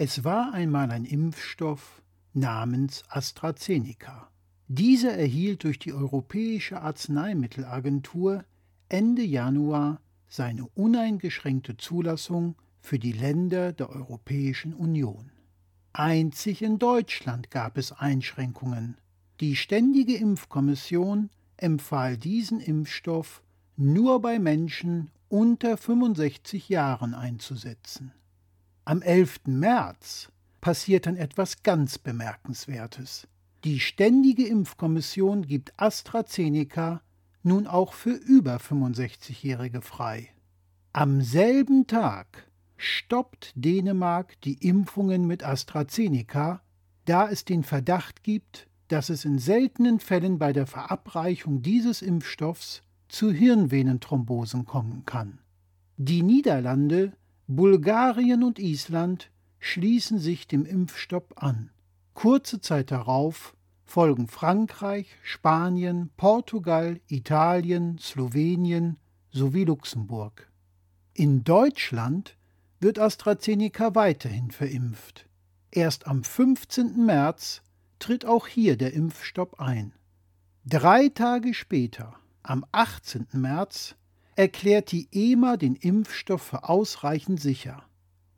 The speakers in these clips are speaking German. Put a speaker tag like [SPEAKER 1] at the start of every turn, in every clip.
[SPEAKER 1] Es war einmal ein Impfstoff namens AstraZeneca. Dieser erhielt durch die Europäische Arzneimittelagentur Ende Januar seine uneingeschränkte Zulassung für die Länder der Europäischen Union. Einzig in Deutschland gab es Einschränkungen. Die Ständige Impfkommission empfahl diesen Impfstoff nur bei Menschen unter 65 Jahren einzusetzen. Am 11. März passiert dann etwas ganz Bemerkenswertes. Die Ständige Impfkommission gibt AstraZeneca nun auch für über 65-Jährige frei. Am selben Tag stoppt Dänemark die Impfungen mit AstraZeneca, da es den Verdacht gibt, dass es in seltenen Fällen bei der Verabreichung dieses Impfstoffs zu Hirnvenenthrombosen kommen kann. Die Niederlande, Bulgarien und Island schließen sich dem Impfstopp an. Kurze Zeit darauf folgen Frankreich, Spanien, Portugal, Italien, Slowenien sowie Luxemburg. In Deutschland wird AstraZeneca weiterhin verimpft. Erst am 15. März tritt auch hier der Impfstopp ein. Drei Tage später, am 18. März, erklärt die EMA den Impfstoff für ausreichend sicher.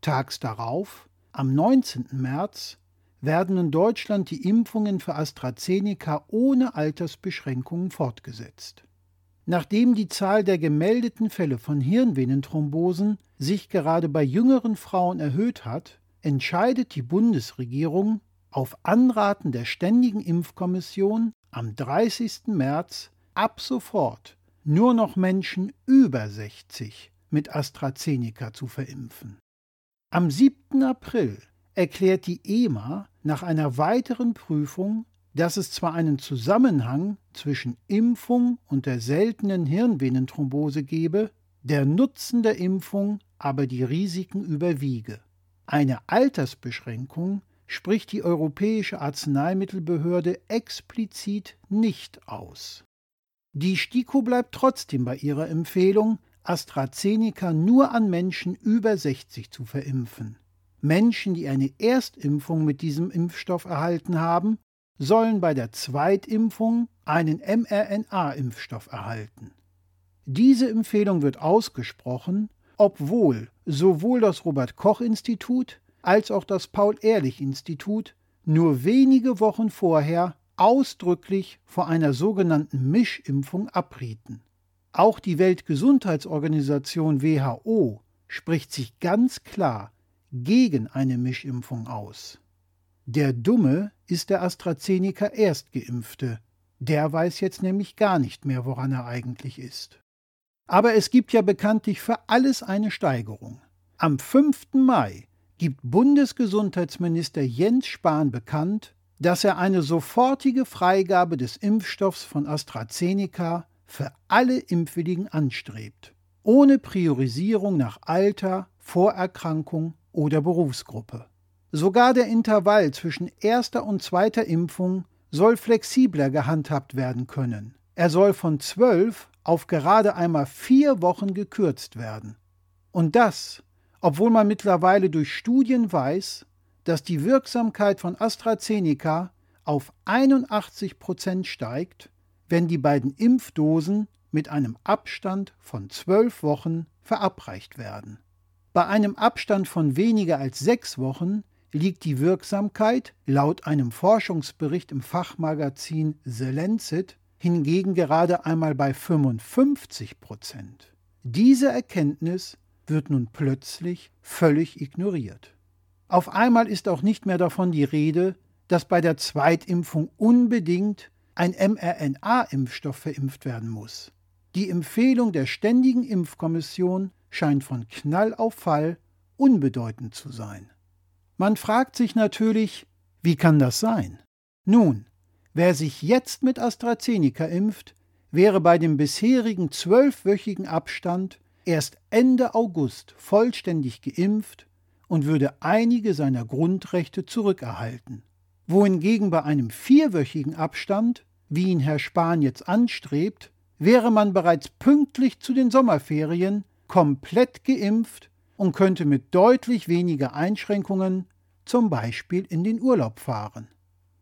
[SPEAKER 1] Tags darauf, am 19. März, werden in Deutschland die Impfungen für AstraZeneca ohne Altersbeschränkungen fortgesetzt. Nachdem die Zahl der gemeldeten Fälle von Hirnvenenthrombosen sich gerade bei jüngeren Frauen erhöht hat, entscheidet die Bundesregierung auf Anraten der Ständigen Impfkommission am 30. März ab sofort nur noch Menschen über 60 mit AstraZeneca zu verimpfen. Am 7. April erklärt die EMA nach einer weiteren Prüfung dass es zwar einen Zusammenhang zwischen Impfung und der seltenen Hirnvenenthrombose gebe, der Nutzen der Impfung aber die Risiken überwiege. Eine Altersbeschränkung spricht die Europäische Arzneimittelbehörde explizit nicht aus. Die STIKO bleibt trotzdem bei ihrer Empfehlung, AstraZeneca nur an Menschen über 60 zu verimpfen. Menschen, die eine Erstimpfung mit diesem Impfstoff erhalten haben, sollen bei der Zweitimpfung einen mRNA-Impfstoff erhalten. Diese Empfehlung wird ausgesprochen, obwohl sowohl das Robert Koch Institut als auch das Paul Ehrlich Institut nur wenige Wochen vorher ausdrücklich vor einer sogenannten Mischimpfung abrieten. Auch die Weltgesundheitsorganisation WHO spricht sich ganz klar gegen eine Mischimpfung aus. Der Dumme ist der AstraZeneca Erstgeimpfte. Der weiß jetzt nämlich gar nicht mehr, woran er eigentlich ist. Aber es gibt ja bekanntlich für alles eine Steigerung. Am 5. Mai gibt Bundesgesundheitsminister Jens Spahn bekannt, dass er eine sofortige Freigabe des Impfstoffs von AstraZeneca für alle Impfwilligen anstrebt, ohne Priorisierung nach Alter, Vorerkrankung oder Berufsgruppe. Sogar der Intervall zwischen erster und zweiter Impfung soll flexibler gehandhabt werden können. Er soll von zwölf auf gerade einmal vier Wochen gekürzt werden. Und das, obwohl man mittlerweile durch Studien weiß, dass die Wirksamkeit von AstraZeneca auf 81 Prozent steigt, wenn die beiden Impfdosen mit einem Abstand von zwölf Wochen verabreicht werden. Bei einem Abstand von weniger als sechs Wochen liegt die Wirksamkeit laut einem Forschungsbericht im Fachmagazin The Lancet hingegen gerade einmal bei 55 Prozent. Diese Erkenntnis wird nun plötzlich völlig ignoriert. Auf einmal ist auch nicht mehr davon die Rede, dass bei der Zweitimpfung unbedingt ein mRNA-Impfstoff verimpft werden muss. Die Empfehlung der Ständigen Impfkommission scheint von Knall auf Fall unbedeutend zu sein. Man fragt sich natürlich, wie kann das sein? Nun, wer sich jetzt mit AstraZeneca impft, wäre bei dem bisherigen zwölfwöchigen Abstand erst Ende August vollständig geimpft und würde einige seiner Grundrechte zurückerhalten. Wohingegen bei einem vierwöchigen Abstand, wie ihn Herr Spahn jetzt anstrebt, wäre man bereits pünktlich zu den Sommerferien komplett geimpft und könnte mit deutlich weniger Einschränkungen zum Beispiel in den Urlaub fahren.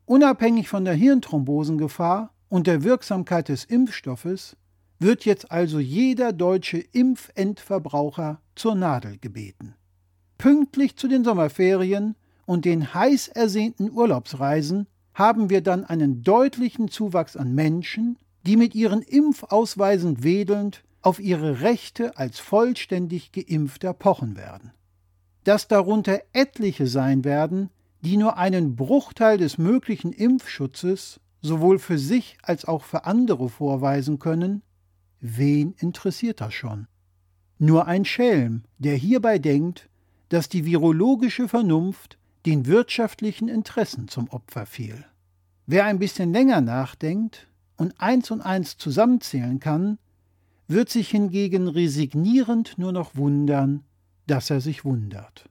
[SPEAKER 1] Unabhängig von der Hirnthrombosengefahr und der Wirksamkeit des Impfstoffes wird jetzt also jeder deutsche Impfendverbraucher zur Nadel gebeten. Pünktlich zu den Sommerferien und den heiß ersehnten Urlaubsreisen haben wir dann einen deutlichen Zuwachs an Menschen, die mit ihren Impfausweisen wedelnd auf ihre Rechte als vollständig geimpfter pochen werden. Dass darunter etliche sein werden, die nur einen Bruchteil des möglichen Impfschutzes sowohl für sich als auch für andere vorweisen können, wen interessiert das schon? Nur ein Schelm, der hierbei denkt, dass die virologische Vernunft den wirtschaftlichen Interessen zum Opfer fiel. Wer ein bisschen länger nachdenkt und eins und eins zusammenzählen kann, wird sich hingegen resignierend nur noch wundern, dass er sich wundert.